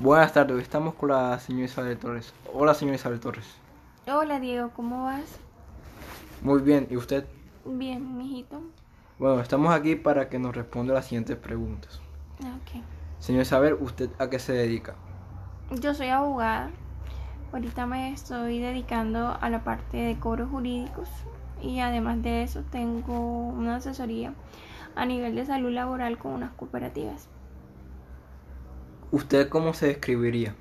Buenas tardes, estamos con la señora Isabel Torres. Hola, señora Isabel Torres. Hola Diego, ¿cómo vas? Muy bien, ¿y usted? Bien, mijito. Bueno, estamos aquí para que nos responda las siguientes preguntas. Ok. Señora Isabel, ¿usted a qué se dedica? Yo soy abogada. Ahorita me estoy dedicando a la parte de cobros jurídicos y además de eso tengo una asesoría a nivel de salud laboral con unas cooperativas. ¿Usted cómo se describiría?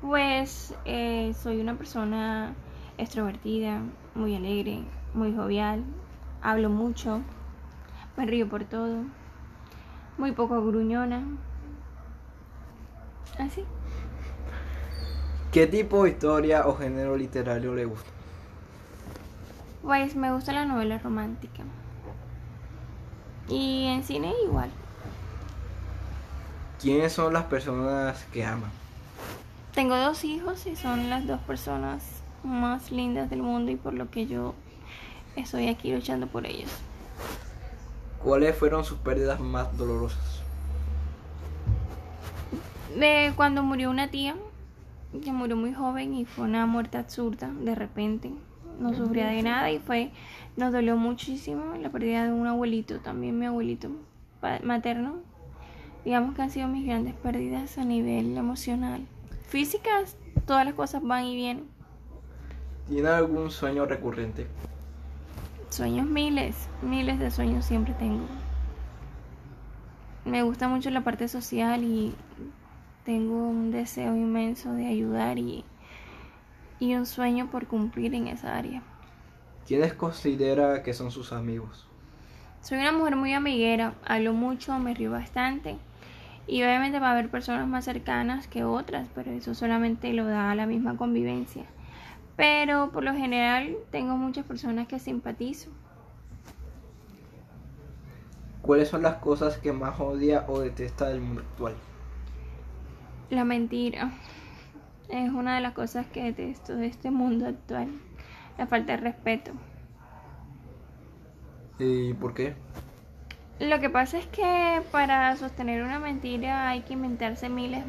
Pues eh, soy una persona extrovertida, muy alegre, muy jovial, hablo mucho, me río por todo, muy poco gruñona. Así. ¿Qué tipo de historia o género literario le gusta? Pues me gusta la novela romántica. Y en cine igual. ¿Quiénes son las personas que aman? Tengo dos hijos y son las dos personas más lindas del mundo y por lo que yo estoy aquí luchando por ellos. ¿Cuáles fueron sus pérdidas más dolorosas? De cuando murió una tía, que murió muy joven y fue una muerte absurda, de repente. No sufría de nada y fue, nos dolió muchísimo la pérdida de un abuelito, también mi abuelito materno. Digamos que han sido mis grandes pérdidas a nivel emocional. Físicas, todas las cosas van y vienen. ¿Tiene algún sueño recurrente? Sueños miles, miles de sueños siempre tengo. Me gusta mucho la parte social y tengo un deseo inmenso de ayudar y, y un sueño por cumplir en esa área. ¿Quiénes considera que son sus amigos? Soy una mujer muy amiguera, hablo mucho, me río bastante y obviamente va a haber personas más cercanas que otras, pero eso solamente lo da la misma convivencia. Pero por lo general tengo muchas personas que simpatizo. ¿Cuáles son las cosas que más odia o detesta del mundo actual? La mentira es una de las cosas que detesto de este mundo actual. La falta de respeto. ¿Y por qué? Lo que pasa es que para sostener una mentira hay que inventarse miles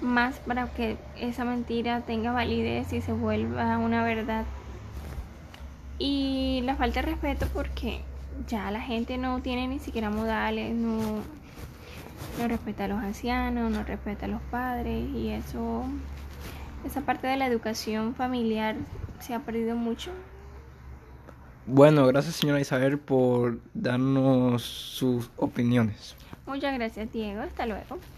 más para que esa mentira tenga validez y se vuelva una verdad. Y la falta de respeto porque ya la gente no tiene ni siquiera modales, no, no respeta a los ancianos, no respeta a los padres y eso, esa parte de la educación familiar se ha perdido mucho. Bueno, gracias señora Isabel por darnos sus opiniones. Muchas gracias Diego, hasta luego.